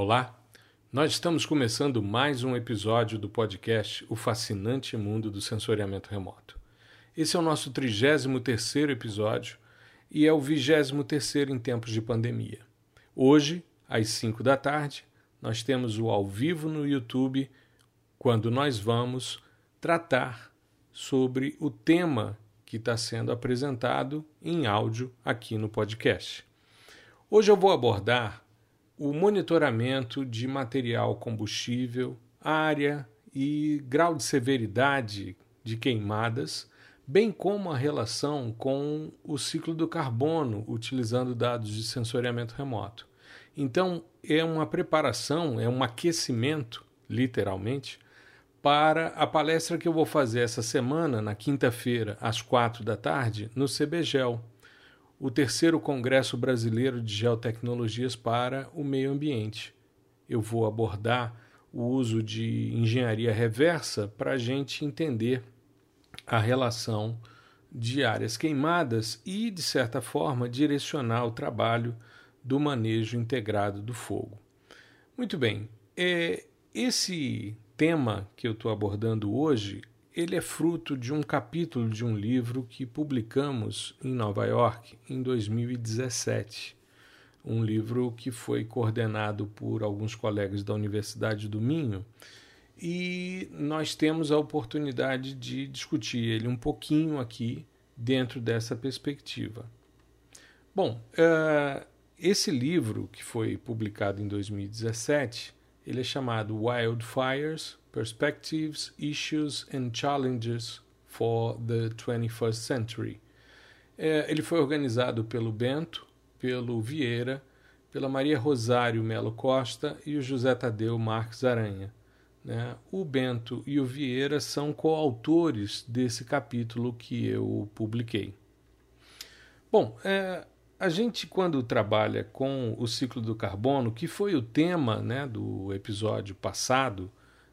Olá, nós estamos começando mais um episódio do podcast O Fascinante Mundo do Sensoriamento Remoto. Esse é o nosso 33 episódio e é o 23 em tempos de pandemia. Hoje, às 5 da tarde, nós temos o ao vivo no YouTube, quando nós vamos tratar sobre o tema que está sendo apresentado em áudio aqui no podcast. Hoje eu vou abordar o monitoramento de material combustível, área e grau de severidade de queimadas, bem como a relação com o ciclo do carbono, utilizando dados de sensoriamento remoto. Então, é uma preparação, é um aquecimento, literalmente, para a palestra que eu vou fazer essa semana, na quinta-feira, às quatro da tarde, no CBGEL o terceiro Congresso Brasileiro de Geotecnologias para o Meio Ambiente. Eu vou abordar o uso de engenharia reversa para a gente entender a relação de áreas queimadas e, de certa forma, direcionar o trabalho do manejo integrado do fogo. Muito bem, é, esse tema que eu estou abordando hoje ele é fruto de um capítulo de um livro que publicamos em Nova York em 2017. Um livro que foi coordenado por alguns colegas da Universidade do Minho e nós temos a oportunidade de discutir ele um pouquinho aqui dentro dessa perspectiva. Bom, uh, esse livro que foi publicado em 2017, ele é chamado Wildfires Perspectives, Issues and Challenges for the 21st Century. É, ele foi organizado pelo Bento, pelo Vieira, pela Maria Rosário Melo Costa e o José Tadeu Marques Aranha. Né? O Bento e o Vieira são coautores desse capítulo que eu publiquei. Bom, é, a gente, quando trabalha com o ciclo do carbono, que foi o tema né, do episódio passado,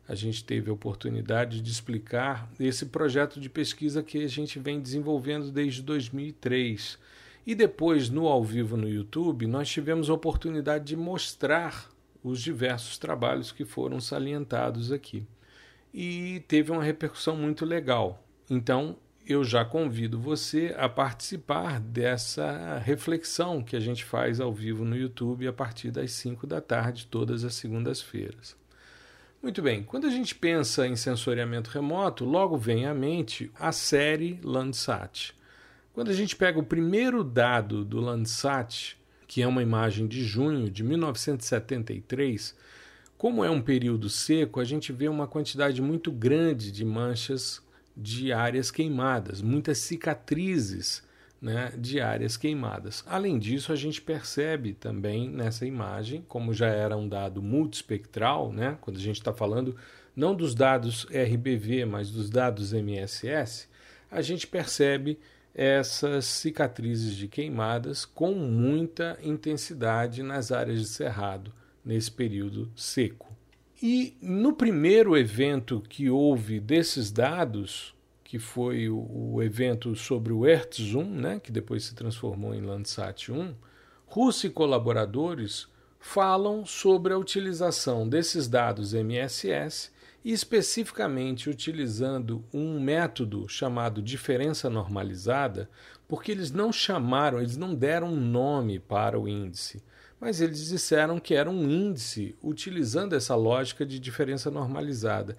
a gente teve a oportunidade de explicar esse projeto de pesquisa que a gente vem desenvolvendo desde 2003. E depois, no ao vivo no YouTube, nós tivemos a oportunidade de mostrar os diversos trabalhos que foram salientados aqui. E teve uma repercussão muito legal. Então, eu já convido você a participar dessa reflexão que a gente faz ao vivo no YouTube a partir das 5 da tarde, todas as segundas-feiras. Muito bem, quando a gente pensa em sensoriamento remoto, logo vem à mente a série Landsat. Quando a gente pega o primeiro dado do Landsat, que é uma imagem de junho de 1973, como é um período seco, a gente vê uma quantidade muito grande de manchas de áreas queimadas, muitas cicatrizes né, de áreas queimadas. Além disso, a gente percebe também nessa imagem, como já era um dado multispectral, né, quando a gente está falando não dos dados RBV, mas dos dados MSS, a gente percebe essas cicatrizes de queimadas com muita intensidade nas áreas de cerrado nesse período seco. E no primeiro evento que houve desses dados, que foi o, o evento sobre o Earth-Zoom, né, que depois se transformou em Landsat 1, Russo e colaboradores falam sobre a utilização desses dados MSS e especificamente utilizando um método chamado diferença normalizada, porque eles não chamaram, eles não deram um nome para o índice, mas eles disseram que era um índice utilizando essa lógica de diferença normalizada.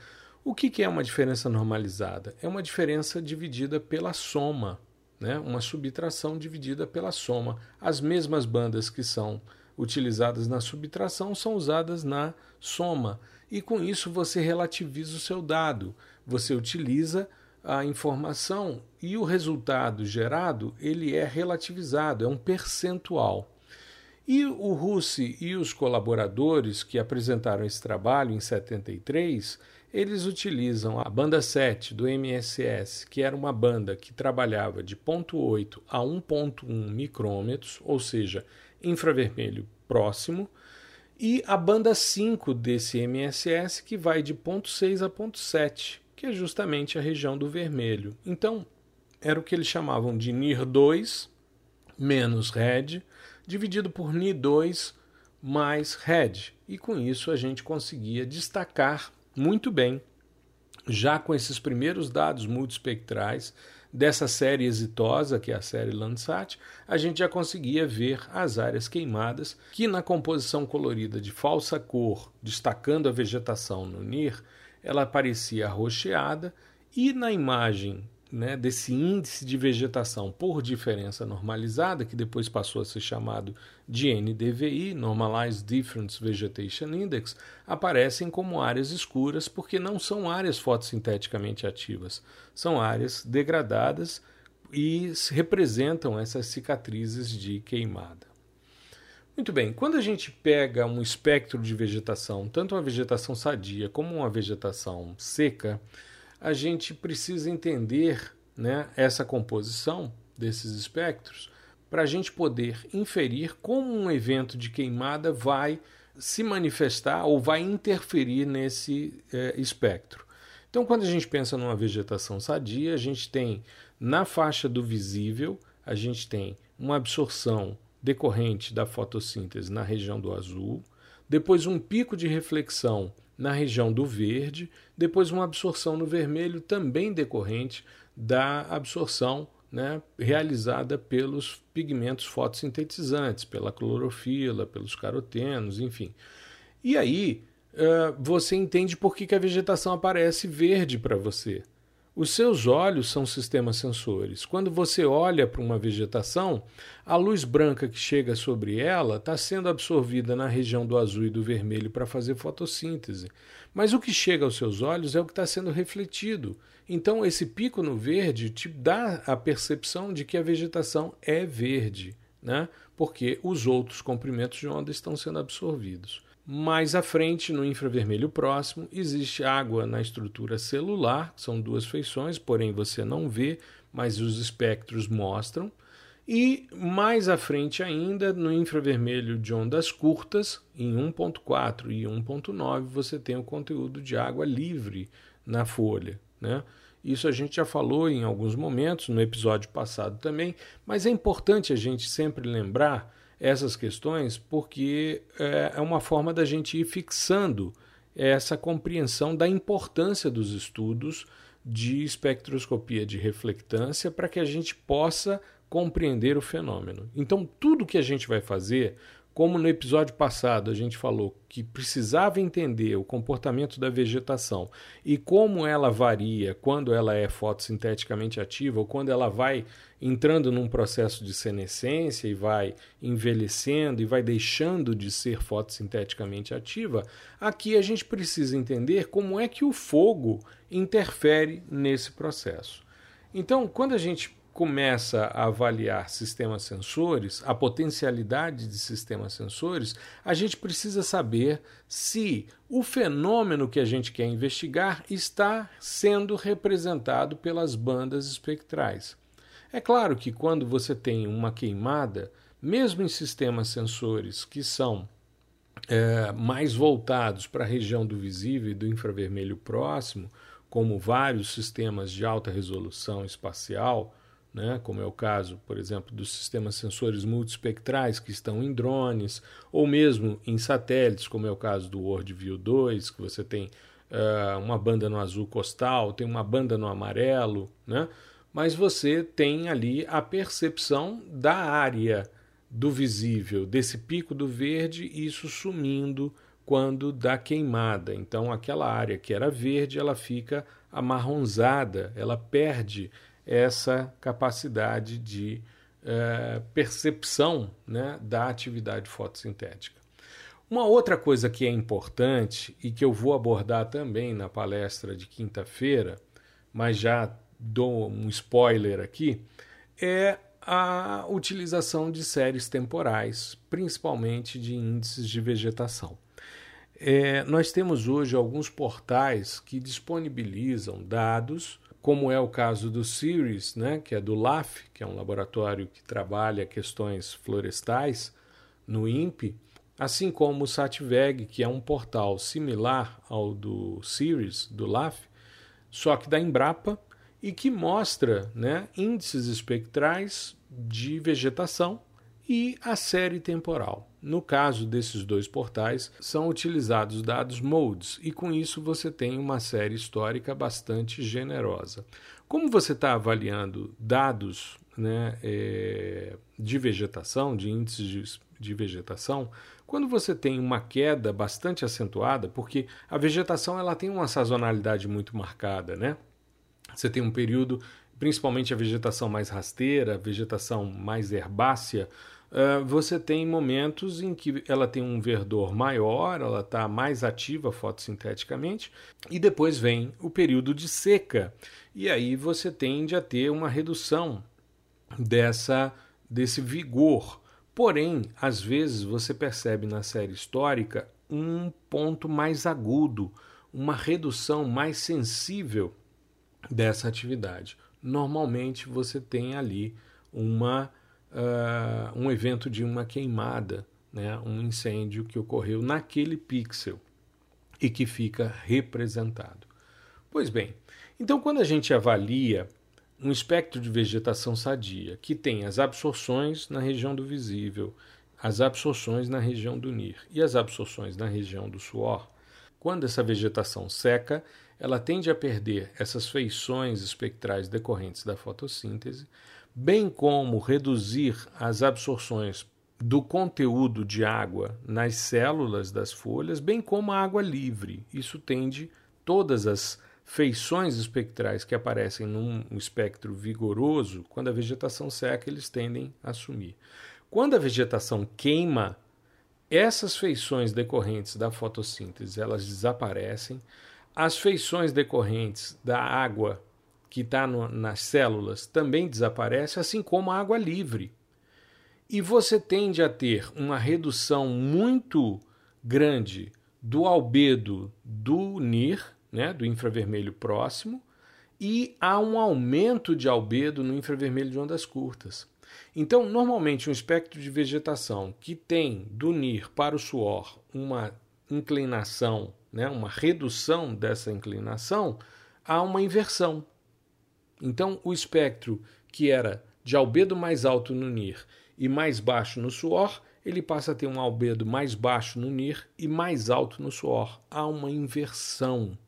O que, é uma diferença normalizada? É uma diferença dividida pela soma, né? uma subtração dividida pela soma. As mesmas bandas que são utilizadas na subtração são usadas na soma. E com isso você relativiza o seu dado. Você utiliza a informação e o resultado gerado ele é relativizado, é um percentual. E o Russi e os colaboradores que apresentaram esse trabalho em 73 eles utilizam a banda 7 do MSS, que era uma banda que trabalhava de 0.8 a 1.1 micrômetros, ou seja, infravermelho próximo, e a banda 5 desse MSS, que vai de 0.6 a 0.7, que é justamente a região do vermelho. Então, era o que eles chamavam de NIR2 menos RED, dividido por NI2 mais RED. E com isso a gente conseguia destacar muito bem, já com esses primeiros dados multispectrais dessa série exitosa, que é a série Landsat, a gente já conseguia ver as áreas queimadas, que na composição colorida de falsa cor, destacando a vegetação no NIR, ela parecia arroxeada, e na imagem né, desse índice de vegetação por diferença normalizada, que depois passou a ser chamado de NDVI, Normalized Difference Vegetation Index, aparecem como áreas escuras porque não são áreas fotossinteticamente ativas, são áreas degradadas e representam essas cicatrizes de queimada. Muito bem, quando a gente pega um espectro de vegetação, tanto uma vegetação sadia como uma vegetação seca, a gente precisa entender né, essa composição desses espectros para a gente poder inferir como um evento de queimada vai se manifestar ou vai interferir nesse é, espectro. Então, quando a gente pensa numa vegetação sadia, a gente tem na faixa do visível, a gente tem uma absorção decorrente da fotossíntese na região do azul, depois um pico de reflexão na região do verde, depois uma absorção no vermelho também decorrente da absorção né, realizada pelos pigmentos fotossintetizantes, pela clorofila, pelos carotenos, enfim. E aí uh, você entende por que, que a vegetação aparece verde para você. Os seus olhos são sistemas sensores. Quando você olha para uma vegetação, a luz branca que chega sobre ela está sendo absorvida na região do azul e do vermelho para fazer fotossíntese. Mas o que chega aos seus olhos é o que está sendo refletido. Então, esse pico no verde te dá a percepção de que a vegetação é verde, né? porque os outros comprimentos de onda estão sendo absorvidos. Mais à frente, no infravermelho próximo, existe água na estrutura celular, são duas feições, porém você não vê, mas os espectros mostram. E mais à frente ainda, no infravermelho de ondas curtas, em 1.4 e 1.9, você tem o conteúdo de água livre na folha. Né? Isso a gente já falou em alguns momentos, no episódio passado também, mas é importante a gente sempre lembrar essas questões porque é, é uma forma da gente ir fixando essa compreensão da importância dos estudos de espectroscopia de reflectância para que a gente possa compreender o fenômeno. Então, tudo que a gente vai fazer como no episódio passado a gente falou que precisava entender o comportamento da vegetação e como ela varia quando ela é fotossinteticamente ativa ou quando ela vai entrando num processo de senescência e vai envelhecendo e vai deixando de ser fotossinteticamente ativa, aqui a gente precisa entender como é que o fogo interfere nesse processo. Então, quando a gente começa a avaliar sistemas sensores, a potencialidade de sistemas sensores, a gente precisa saber se o fenômeno que a gente quer investigar está sendo representado pelas bandas espectrais. É claro que quando você tem uma queimada, mesmo em sistemas sensores que são é, mais voltados para a região do visível e do infravermelho próximo, como vários sistemas de alta resolução espacial, né, como é o caso, por exemplo, dos sistemas sensores multispectrais que estão em drones, ou mesmo em satélites, como é o caso do WorldView 2, que você tem uh, uma banda no azul costal, tem uma banda no amarelo, né, mas você tem ali a percepção da área do visível, desse pico do verde, isso sumindo quando dá queimada. Então, aquela área que era verde, ela fica amarronzada, ela perde essa capacidade de é, percepção né, da atividade fotossintética. Uma outra coisa que é importante e que eu vou abordar também na palestra de quinta-feira, mas já dou um spoiler aqui, é a utilização de séries temporais, principalmente de índices de vegetação. É, nós temos hoje alguns portais que disponibilizam dados como é o caso do CIRIS, né, que é do LAF, que é um laboratório que trabalha questões florestais no INPE, assim como o SATVEG, que é um portal similar ao do CIRIS, do LAF, só que da Embrapa, e que mostra né, índices espectrais de vegetação e a série temporal. No caso desses dois portais, são utilizados dados modes e com isso você tem uma série histórica bastante generosa. Como você está avaliando dados né, é, de vegetação, de índices de, de vegetação, quando você tem uma queda bastante acentuada, porque a vegetação ela tem uma sazonalidade muito marcada, né? Você tem um período, principalmente a vegetação mais rasteira, a vegetação mais herbácea, uh, você tem momentos em que ela tem um verdor maior, ela está mais ativa fotossinteticamente, e depois vem o período de seca. E aí você tende a ter uma redução dessa desse vigor Porém, às vezes você percebe na série histórica um ponto mais agudo, uma redução mais sensível dessa atividade. Normalmente você tem ali uma, uh, um evento de uma queimada, né? um incêndio que ocorreu naquele pixel e que fica representado. Pois bem, então quando a gente avalia um espectro de vegetação sadia, que tem as absorções na região do visível, as absorções na região do NIR e as absorções na região do suor, quando essa vegetação seca, ela tende a perder essas feições espectrais decorrentes da fotossíntese, bem como reduzir as absorções do conteúdo de água nas células das folhas, bem como a água livre. Isso tende todas as feições espectrais que aparecem num espectro vigoroso, quando a vegetação seca, eles tendem a sumir. Quando a vegetação queima, essas feições decorrentes da fotossíntese elas desaparecem. As feições decorrentes da água que está nas células também desaparecem, assim como a água livre. E você tende a ter uma redução muito grande do albedo do NIR, né, do infravermelho próximo, e há um aumento de albedo no infravermelho de ondas curtas. Então, normalmente, um espectro de vegetação que tem do NIR para o suor uma inclinação, né, uma redução dessa inclinação, há uma inversão. Então, o espectro que era de albedo mais alto no NIR e mais baixo no suor, ele passa a ter um albedo mais baixo no NIR e mais alto no suor. Há uma inversão.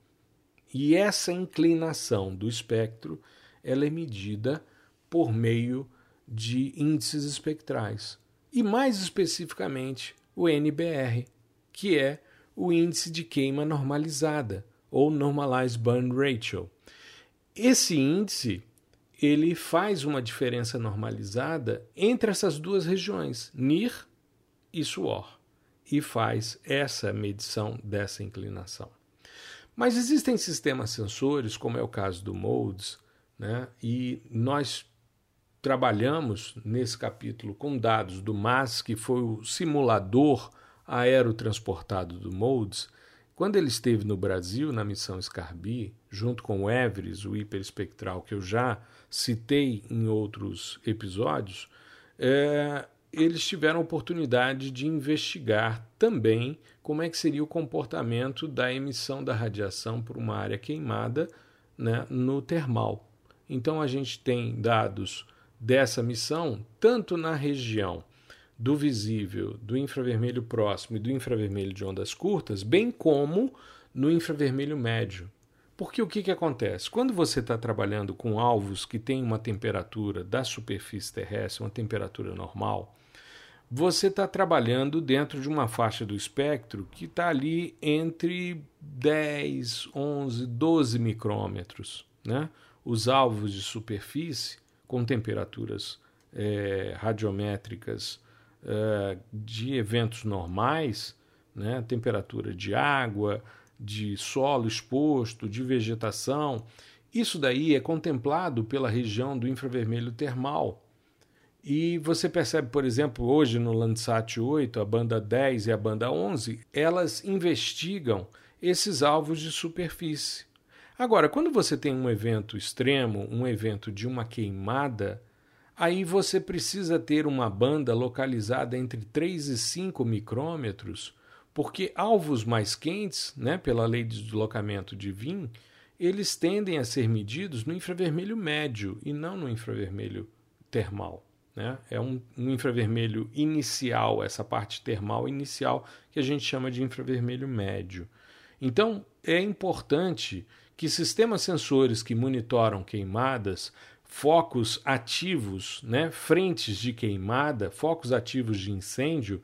E essa inclinação do espectro ela é medida por meio de índices espectrais. E mais especificamente o NBR, que é o índice de queima normalizada ou normalized burn ratio. Esse índice ele faz uma diferença normalizada entre essas duas regiões, NIR e suor, e faz essa medição dessa inclinação. Mas existem sistemas sensores, como é o caso do MODES, né? e nós trabalhamos nesse capítulo com dados do MAS, que foi o simulador aerotransportado do MODES. Quando ele esteve no Brasil, na missão Scarby, junto com o Everest, o hiperespectral, que eu já citei em outros episódios, é, eles tiveram a oportunidade de investigar também como é que seria o comportamento da emissão da radiação por uma área queimada né, no termal. Então a gente tem dados dessa missão tanto na região do visível, do infravermelho próximo e do infravermelho de ondas curtas, bem como no infravermelho médio. Porque o que, que acontece? Quando você está trabalhando com alvos que têm uma temperatura da superfície terrestre, uma temperatura normal, você está trabalhando dentro de uma faixa do espectro que está ali entre 10, 11, 12 micrômetros. Né? Os alvos de superfície com temperaturas é, radiométricas é, de eventos normais, né? temperatura de água, de solo exposto, de vegetação, isso daí é contemplado pela região do infravermelho termal e você percebe, por exemplo, hoje no Landsat 8, a banda 10 e a banda 11, elas investigam esses alvos de superfície. Agora, quando você tem um evento extremo, um evento de uma queimada, aí você precisa ter uma banda localizada entre 3 e 5 micrômetros, porque alvos mais quentes, né, pela lei de deslocamento de Wien, eles tendem a ser medidos no infravermelho médio e não no infravermelho termal. Né? É um, um infravermelho inicial, essa parte termal inicial, que a gente chama de infravermelho médio. Então, é importante que sistemas sensores que monitoram queimadas, focos ativos, né, frentes de queimada, focos ativos de incêndio,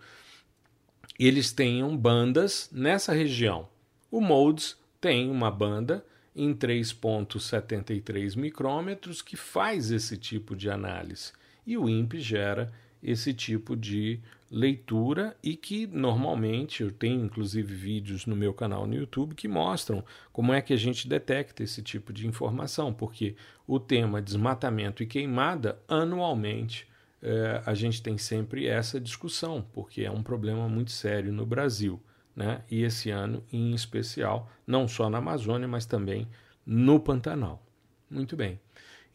eles tenham bandas nessa região. O MODES tem uma banda em 3,73 micrômetros que faz esse tipo de análise. E o INPE gera esse tipo de leitura e que normalmente eu tenho inclusive vídeos no meu canal no YouTube que mostram como é que a gente detecta esse tipo de informação, porque o tema desmatamento e queimada anualmente é, a gente tem sempre essa discussão, porque é um problema muito sério no Brasil, né? E esse ano em especial, não só na Amazônia, mas também no Pantanal. Muito bem.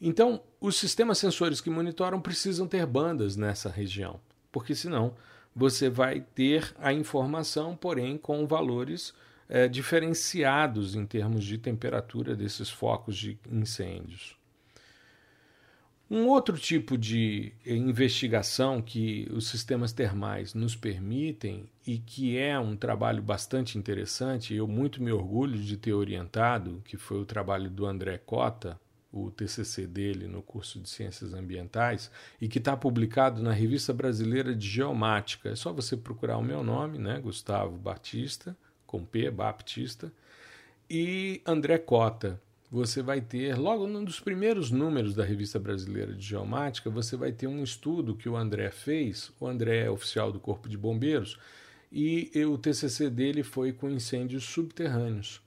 Então, os sistemas sensores que monitoram precisam ter bandas nessa região, porque senão você vai ter a informação, porém com valores é, diferenciados em termos de temperatura desses focos de incêndios. Um outro tipo de investigação que os sistemas termais nos permitem e que é um trabalho bastante interessante, eu muito me orgulho de ter orientado, que foi o trabalho do André Cota, o TCC dele no curso de Ciências Ambientais e que está publicado na Revista Brasileira de Geomática. É só você procurar o meu nome, né, Gustavo Batista, com P, Baptista, e André Cota. Você vai ter, logo num dos primeiros números da Revista Brasileira de Geomática, você vai ter um estudo que o André fez. O André é oficial do Corpo de Bombeiros e o TCC dele foi com incêndios subterrâneos.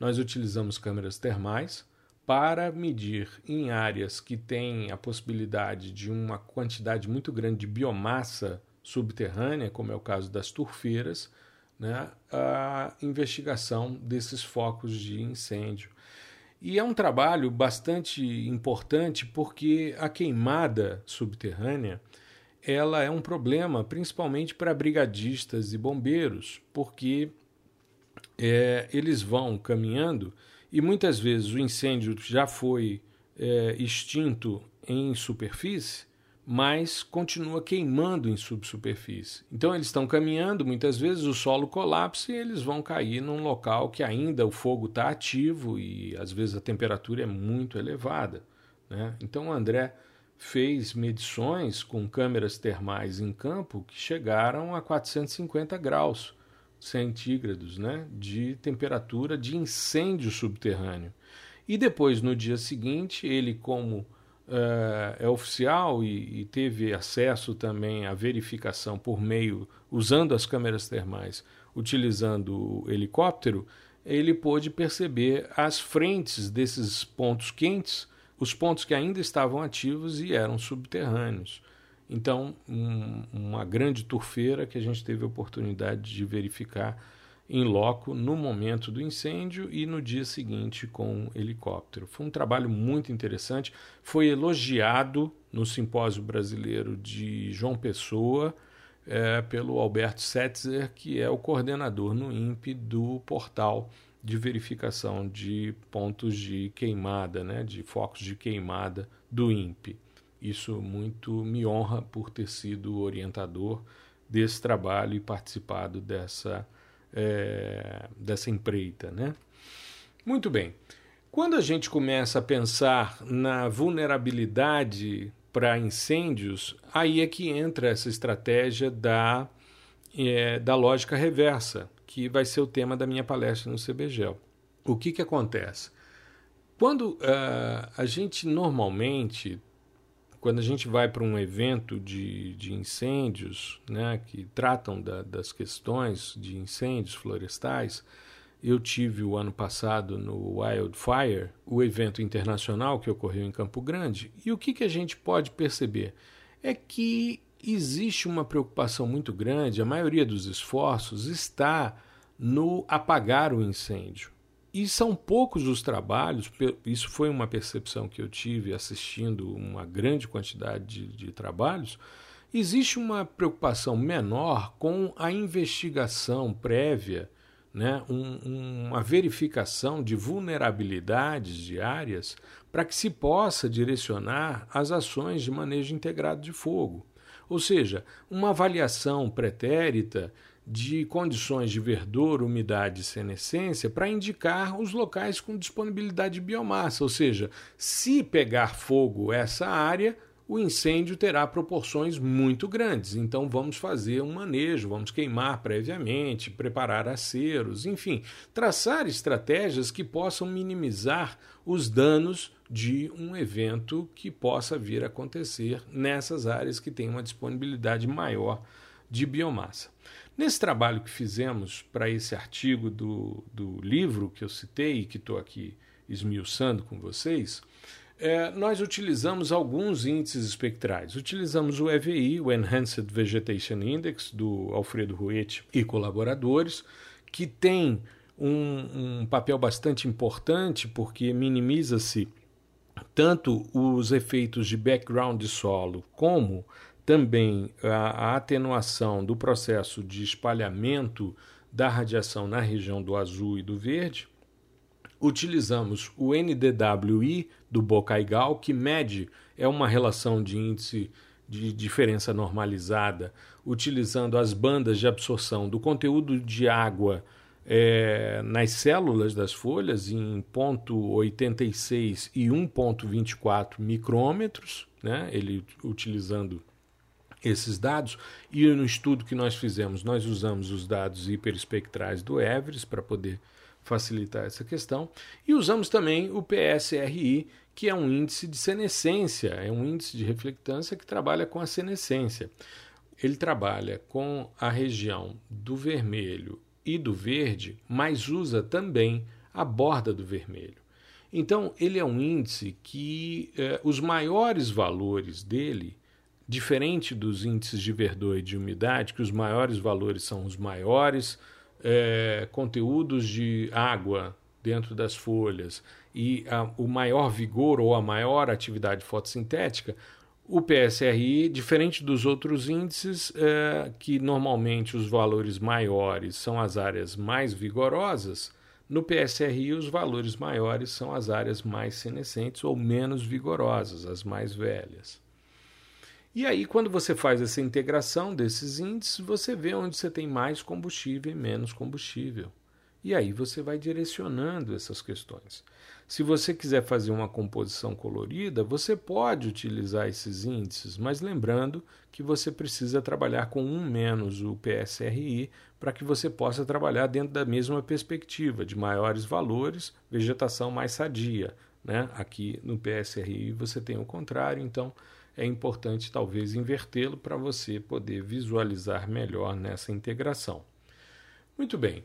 Nós utilizamos câmeras termais para medir em áreas que têm a possibilidade de uma quantidade muito grande de biomassa subterrânea, como é o caso das turfeiras, né, a investigação desses focos de incêndio. E é um trabalho bastante importante porque a queimada subterrânea ela é um problema principalmente para brigadistas e bombeiros, porque é, eles vão caminhando e muitas vezes o incêndio já foi é, extinto em superfície, mas continua queimando em subsuperfície. Então eles estão caminhando, muitas vezes o solo colapsa e eles vão cair num local que ainda o fogo está ativo e às vezes a temperatura é muito elevada. Né? Então o André fez medições com câmeras termais em campo que chegaram a 450 graus centígrados né, de temperatura de incêndio subterrâneo. E depois, no dia seguinte, ele, como uh, é oficial e, e, teve acesso também à verificação por meio, usando as câmeras termais, utilizando o helicóptero, ele pôde perceber as frentes desses pontos quentes, os pontos que ainda estavam ativos e eram subterrâneos. Então, um, uma grande turfeira que a gente teve a oportunidade de verificar em loco no momento do incêndio e no dia seguinte com helicóptero. Foi um trabalho muito interessante, foi elogiado no Simpósio Brasileiro de João Pessoa é, pelo Alberto Setzer, que é o coordenador no INPE do portal de verificação de pontos de queimada, né, de focos de queimada do INPE. Isso muito me honra por ter sido orientador desse trabalho e participado dessa, é, dessa empreita. Né? Muito bem. Quando a gente começa a pensar na vulnerabilidade para incêndios, aí é que entra essa estratégia da, é, da lógica reversa, que vai ser o tema da minha palestra no CBGEL. O que, que acontece? Quando uh, a gente normalmente quando a gente vai para um evento de, de incêndios, né, que tratam da, das questões de incêndios florestais, eu tive o ano passado no Wildfire, o evento internacional que ocorreu em Campo Grande, e o que, que a gente pode perceber? É que existe uma preocupação muito grande, a maioria dos esforços está no apagar o incêndio. E são poucos os trabalhos, isso foi uma percepção que eu tive assistindo uma grande quantidade de, de trabalhos. Existe uma preocupação menor com a investigação prévia né, um, uma verificação de vulnerabilidades de áreas para que se possa direcionar as ações de manejo integrado de fogo. Ou seja, uma avaliação pretérita de condições de verdor, umidade e senescência para indicar os locais com disponibilidade de biomassa, ou seja, se pegar fogo essa área, o incêndio terá proporções muito grandes. Então vamos fazer um manejo, vamos queimar previamente, preparar aceros, enfim, traçar estratégias que possam minimizar os danos de um evento que possa vir a acontecer nessas áreas que têm uma disponibilidade maior de biomassa. Nesse trabalho que fizemos para esse artigo do, do livro que eu citei e que estou aqui esmiuçando com vocês, é, nós utilizamos alguns índices espectrais. Utilizamos o EVI, o Enhanced Vegetation Index, do Alfredo Ruete e colaboradores, que tem um, um papel bastante importante porque minimiza-se tanto os efeitos de background de solo como também a, a atenuação do processo de espalhamento da radiação na região do azul e do verde, utilizamos o NDWI do Bocaigal, que mede é uma relação de índice de diferença normalizada, utilizando as bandas de absorção do conteúdo de água é, nas células das folhas em 0,86 e 1,24 micrômetros, né? ele utilizando esses dados. E no estudo que nós fizemos, nós usamos os dados hiperespectrais do Everest para poder facilitar essa questão. E usamos também o PSRI, que é um índice de senescência, é um índice de reflectância que trabalha com a senescência. Ele trabalha com a região do vermelho e do verde, mas usa também a borda do vermelho. Então, ele é um índice que eh, os maiores valores dele diferente dos índices de verdor e de umidade, que os maiores valores são os maiores é, conteúdos de água dentro das folhas e a, o maior vigor ou a maior atividade fotossintética, o PSRI, diferente dos outros índices, é, que normalmente os valores maiores são as áreas mais vigorosas, no PSRI os valores maiores são as áreas mais senescentes ou menos vigorosas, as mais velhas. E aí, quando você faz essa integração desses índices, você vê onde você tem mais combustível e menos combustível. E aí você vai direcionando essas questões. Se você quiser fazer uma composição colorida, você pode utilizar esses índices, mas lembrando que você precisa trabalhar com um menos o PSRI para que você possa trabalhar dentro da mesma perspectiva, de maiores valores, vegetação mais sadia. Né? Aqui no PSRI você tem o contrário, então é importante talvez invertê-lo para você poder visualizar melhor nessa integração. Muito bem.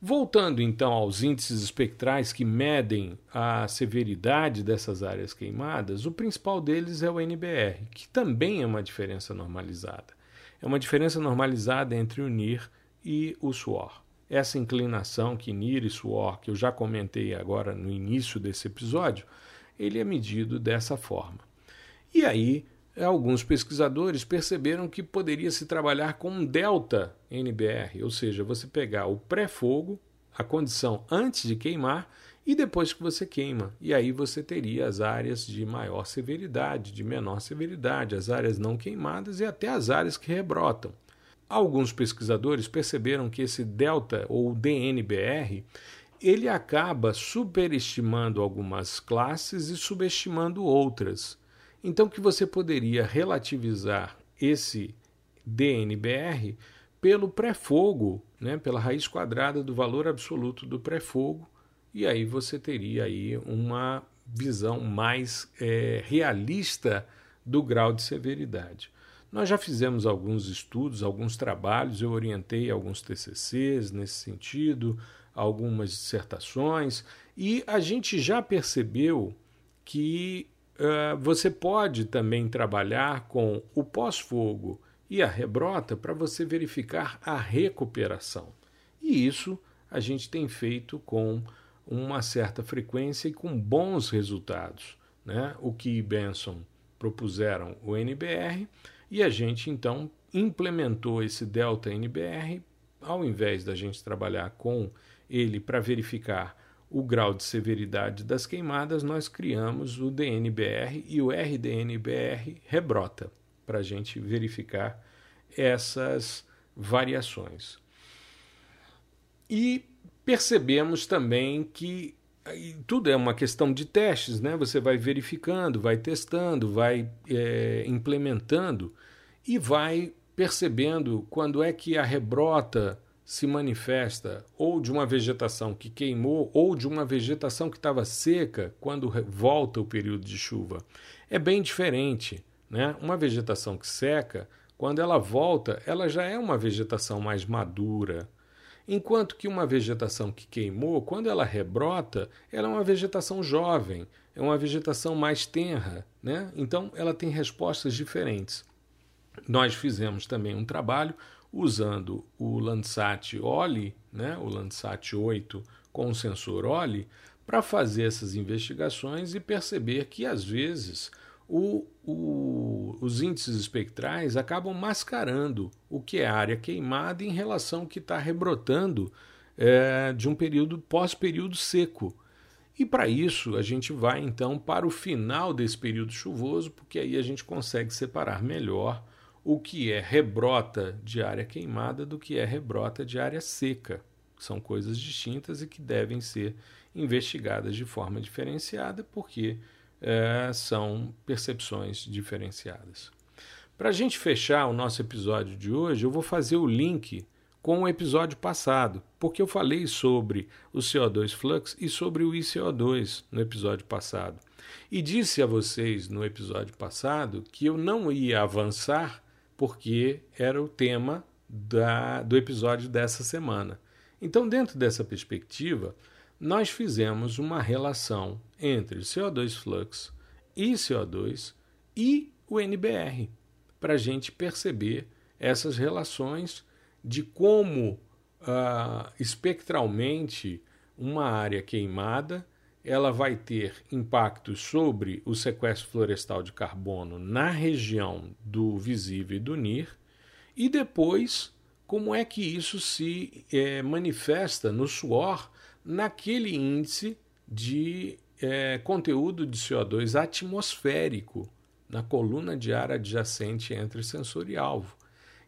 Voltando então aos índices espectrais que medem a severidade dessas áreas queimadas, o principal deles é o NBR, que também é uma diferença normalizada. É uma diferença normalizada entre o NIR e o suor. Essa inclinação que NIR e suor, que eu já comentei agora no início desse episódio, ele é medido dessa forma. E aí, alguns pesquisadores perceberam que poderia se trabalhar com um delta NBR, ou seja, você pegar o pré-fogo, a condição antes de queimar e depois que você queima. E aí você teria as áreas de maior severidade, de menor severidade, as áreas não queimadas e até as áreas que rebrotam. Alguns pesquisadores perceberam que esse delta ou DNBR ele acaba superestimando algumas classes e subestimando outras. Então, que você poderia relativizar esse DNBR pelo pré-fogo, né, pela raiz quadrada do valor absoluto do pré-fogo, e aí você teria aí uma visão mais é, realista do grau de severidade. Nós já fizemos alguns estudos, alguns trabalhos, eu orientei alguns TCCs nesse sentido, algumas dissertações, e a gente já percebeu que você pode também trabalhar com o pós-fogo e a rebrota para você verificar a recuperação. E isso a gente tem feito com uma certa frequência e com bons resultados. Né? O que e Benson propuseram o NBR e a gente então implementou esse delta NBR ao invés da gente trabalhar com ele para verificar o grau de severidade das queimadas, nós criamos o DNBR e o RDNBR rebrota para a gente verificar essas variações. E percebemos também que tudo é uma questão de testes, né? Você vai verificando, vai testando, vai é, implementando e vai percebendo quando é que a rebrota se manifesta ou de uma vegetação que queimou ou de uma vegetação que estava seca quando volta o período de chuva. É bem diferente. Né? Uma vegetação que seca, quando ela volta, ela já é uma vegetação mais madura. Enquanto que uma vegetação que queimou, quando ela rebrota, ela é uma vegetação jovem, é uma vegetação mais tenra. Né? Então, ela tem respostas diferentes. Nós fizemos também um trabalho usando o Landsat OLI, né, o Landsat 8 com o sensor OLI, para fazer essas investigações e perceber que às vezes o, o, os índices espectrais acabam mascarando o que é área queimada em relação ao que está rebrotando é, de um período pós-período seco. E para isso a gente vai então para o final desse período chuvoso, porque aí a gente consegue separar melhor o que é rebrota de área queimada do que é rebrota de área seca. São coisas distintas e que devem ser investigadas de forma diferenciada, porque é, são percepções diferenciadas. Para a gente fechar o nosso episódio de hoje, eu vou fazer o link com o episódio passado, porque eu falei sobre o CO2 flux e sobre o ICO2 no episódio passado. E disse a vocês no episódio passado que eu não ia avançar porque era o tema da, do episódio dessa semana. Então, dentro dessa perspectiva, nós fizemos uma relação entre CO2 flux e CO2 e o NBR, para a gente perceber essas relações de como uh, espectralmente uma área queimada ela vai ter impactos sobre o sequestro florestal de carbono na região do visível e do NIR, e depois como é que isso se é, manifesta no suor naquele índice de é, conteúdo de CO2 atmosférico na coluna de ar adjacente entre sensor e alvo.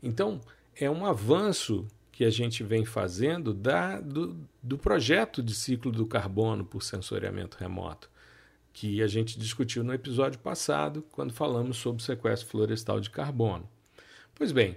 Então, é um avanço que a gente vem fazendo da, do, do projeto de ciclo do carbono por sensoriamento remoto, que a gente discutiu no episódio passado, quando falamos sobre sequestro florestal de carbono. Pois bem,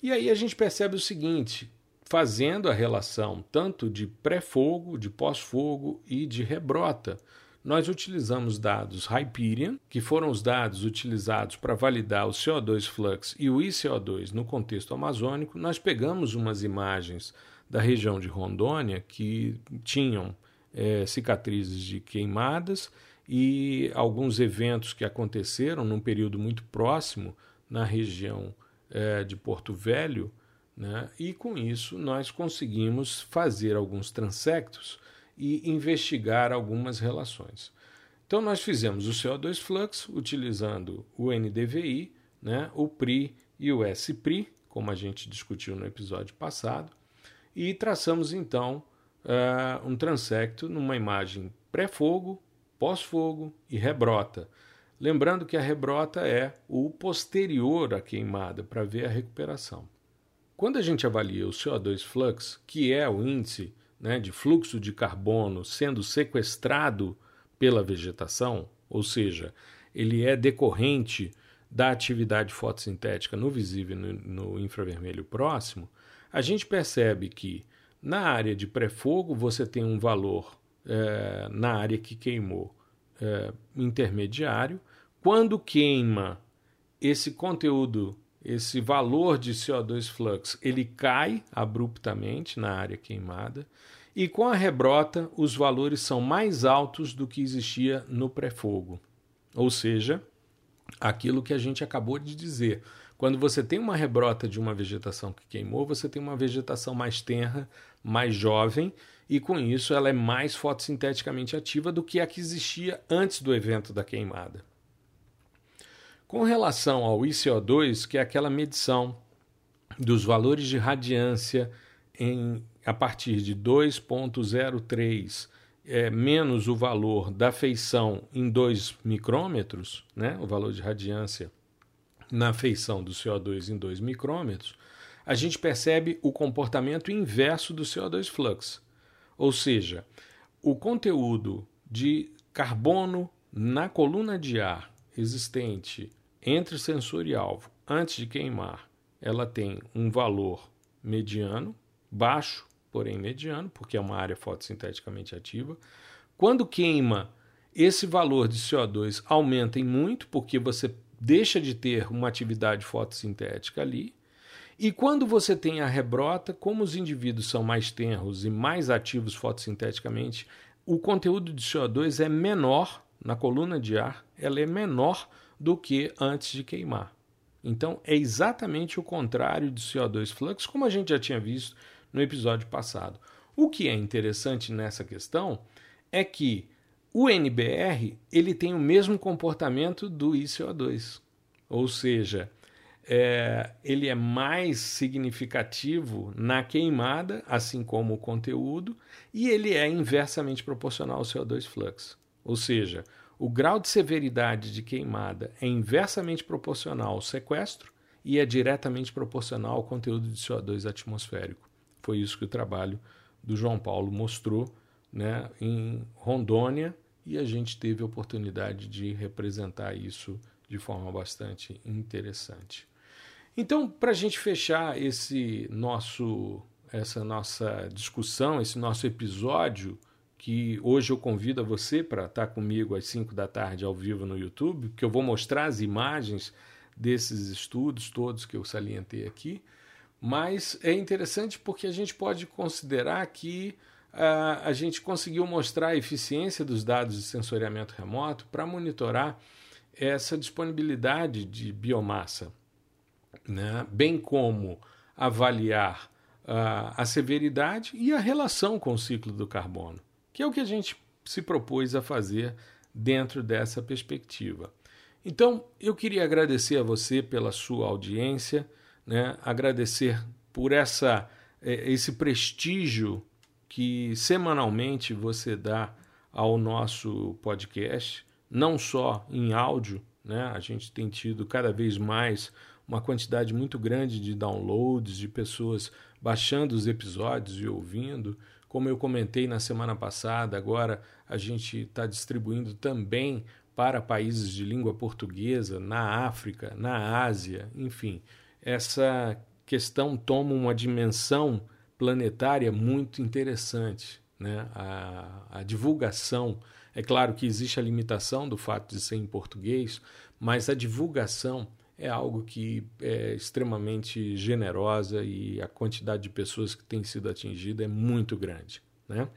e aí a gente percebe o seguinte: fazendo a relação tanto de pré-fogo, de pós-fogo e de rebrota, nós utilizamos dados Hyperion, que foram os dados utilizados para validar o CO2 flux e o ICO2 no contexto amazônico. Nós pegamos umas imagens da região de Rondônia que tinham é, cicatrizes de queimadas e alguns eventos que aconteceram num período muito próximo na região é, de Porto Velho, né? e com isso nós conseguimos fazer alguns transectos e investigar algumas relações. Então, nós fizemos o CO2 flux utilizando o NDVI, né, o PRI e o SPRI, como a gente discutiu no episódio passado, e traçamos então uh, um transecto numa imagem pré-fogo, pós-fogo e rebrota. Lembrando que a rebrota é o posterior à queimada para ver a recuperação. Quando a gente avalia o CO2 flux, que é o índice né, de fluxo de carbono sendo sequestrado pela vegetação, ou seja, ele é decorrente da atividade fotossintética no visível no, no infravermelho próximo, a gente percebe que na área de pré-fogo você tem um valor é, na área que queimou é, intermediário. Quando queima esse conteúdo, esse valor de CO2 flux, ele cai abruptamente na área queimada. E com a rebrota, os valores são mais altos do que existia no pré-fogo. Ou seja, aquilo que a gente acabou de dizer. Quando você tem uma rebrota de uma vegetação que queimou, você tem uma vegetação mais tenra, mais jovem, e com isso ela é mais fotossinteticamente ativa do que a que existia antes do evento da queimada. Com relação ao ICO2, que é aquela medição dos valores de radiância em a partir de 2,03 é, menos o valor da feição em 2 micrômetros, né, o valor de radiância na feição do CO2 em 2 micrômetros, a gente percebe o comportamento inverso do CO2 flux. Ou seja, o conteúdo de carbono na coluna de ar existente entre sensor e alvo antes de queimar, ela tem um valor mediano, baixo, porém mediano, porque é uma área fotossinteticamente ativa. Quando queima, esse valor de CO2 aumenta em muito, porque você deixa de ter uma atividade fotossintética ali. E quando você tem a rebrota, como os indivíduos são mais tenros e mais ativos fotossinteticamente, o conteúdo de CO2 é menor na coluna de ar, ela é menor do que antes de queimar. Então é exatamente o contrário de CO2 flux, como a gente já tinha visto no episódio passado. O que é interessante nessa questão é que o NBR ele tem o mesmo comportamento do ICO2, ou seja, é, ele é mais significativo na queimada, assim como o conteúdo, e ele é inversamente proporcional ao CO2 flux. Ou seja, o grau de severidade de queimada é inversamente proporcional ao sequestro e é diretamente proporcional ao conteúdo de CO2 atmosférico. Foi isso que o trabalho do João Paulo mostrou né, em Rondônia e a gente teve a oportunidade de representar isso de forma bastante interessante. Então, para a gente fechar esse nosso, essa nossa discussão, esse nosso episódio, que hoje eu convido a você para estar tá comigo às 5 da tarde ao vivo no YouTube, que eu vou mostrar as imagens desses estudos todos que eu salientei aqui. Mas é interessante porque a gente pode considerar que uh, a gente conseguiu mostrar a eficiência dos dados de sensoriamento remoto para monitorar essa disponibilidade de biomassa, né? bem como avaliar uh, a severidade e a relação com o ciclo do carbono, que é o que a gente se propôs a fazer dentro dessa perspectiva. Então, eu queria agradecer a você pela sua audiência, né? agradecer por essa, é, esse prestígio que semanalmente você dá ao nosso podcast não só em áudio, né? A gente tem tido cada vez mais uma quantidade muito grande de downloads, de pessoas baixando os episódios e ouvindo. Como eu comentei na semana passada, agora a gente está distribuindo também para países de língua portuguesa, na África, na Ásia, enfim. Essa questão toma uma dimensão planetária muito interessante. Né? A, a divulgação é claro que existe a limitação do fato de ser em português, mas a divulgação é algo que é extremamente generosa e a quantidade de pessoas que tem sido atingida é muito grande. Né?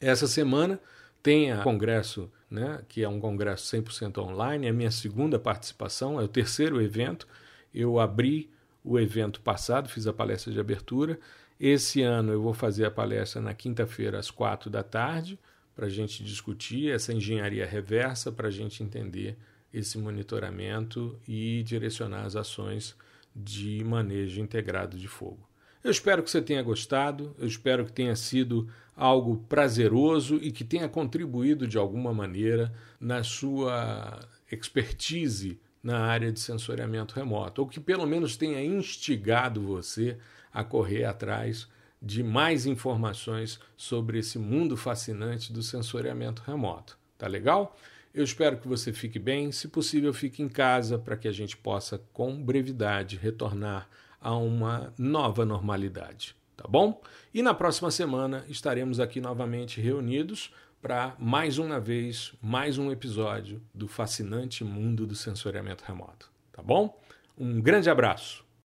Essa semana tem o congresso, né, que é um congresso 100% online, é a minha segunda participação, é o terceiro evento. Eu abri o evento passado, fiz a palestra de abertura. Esse ano eu vou fazer a palestra na quinta-feira às quatro da tarde para a gente discutir essa engenharia reversa, para a gente entender esse monitoramento e direcionar as ações de manejo integrado de fogo. Eu espero que você tenha gostado, eu espero que tenha sido algo prazeroso e que tenha contribuído de alguma maneira na sua expertise na área de sensoriamento remoto, ou que pelo menos tenha instigado você a correr atrás de mais informações sobre esse mundo fascinante do sensoriamento remoto. Tá legal? Eu espero que você fique bem, se possível, fique em casa para que a gente possa, com brevidade, retornar a uma nova normalidade. Tá bom? E na próxima semana estaremos aqui novamente reunidos para mais uma vez, mais um episódio do fascinante mundo do sensoriamento remoto. Tá bom? Um grande abraço!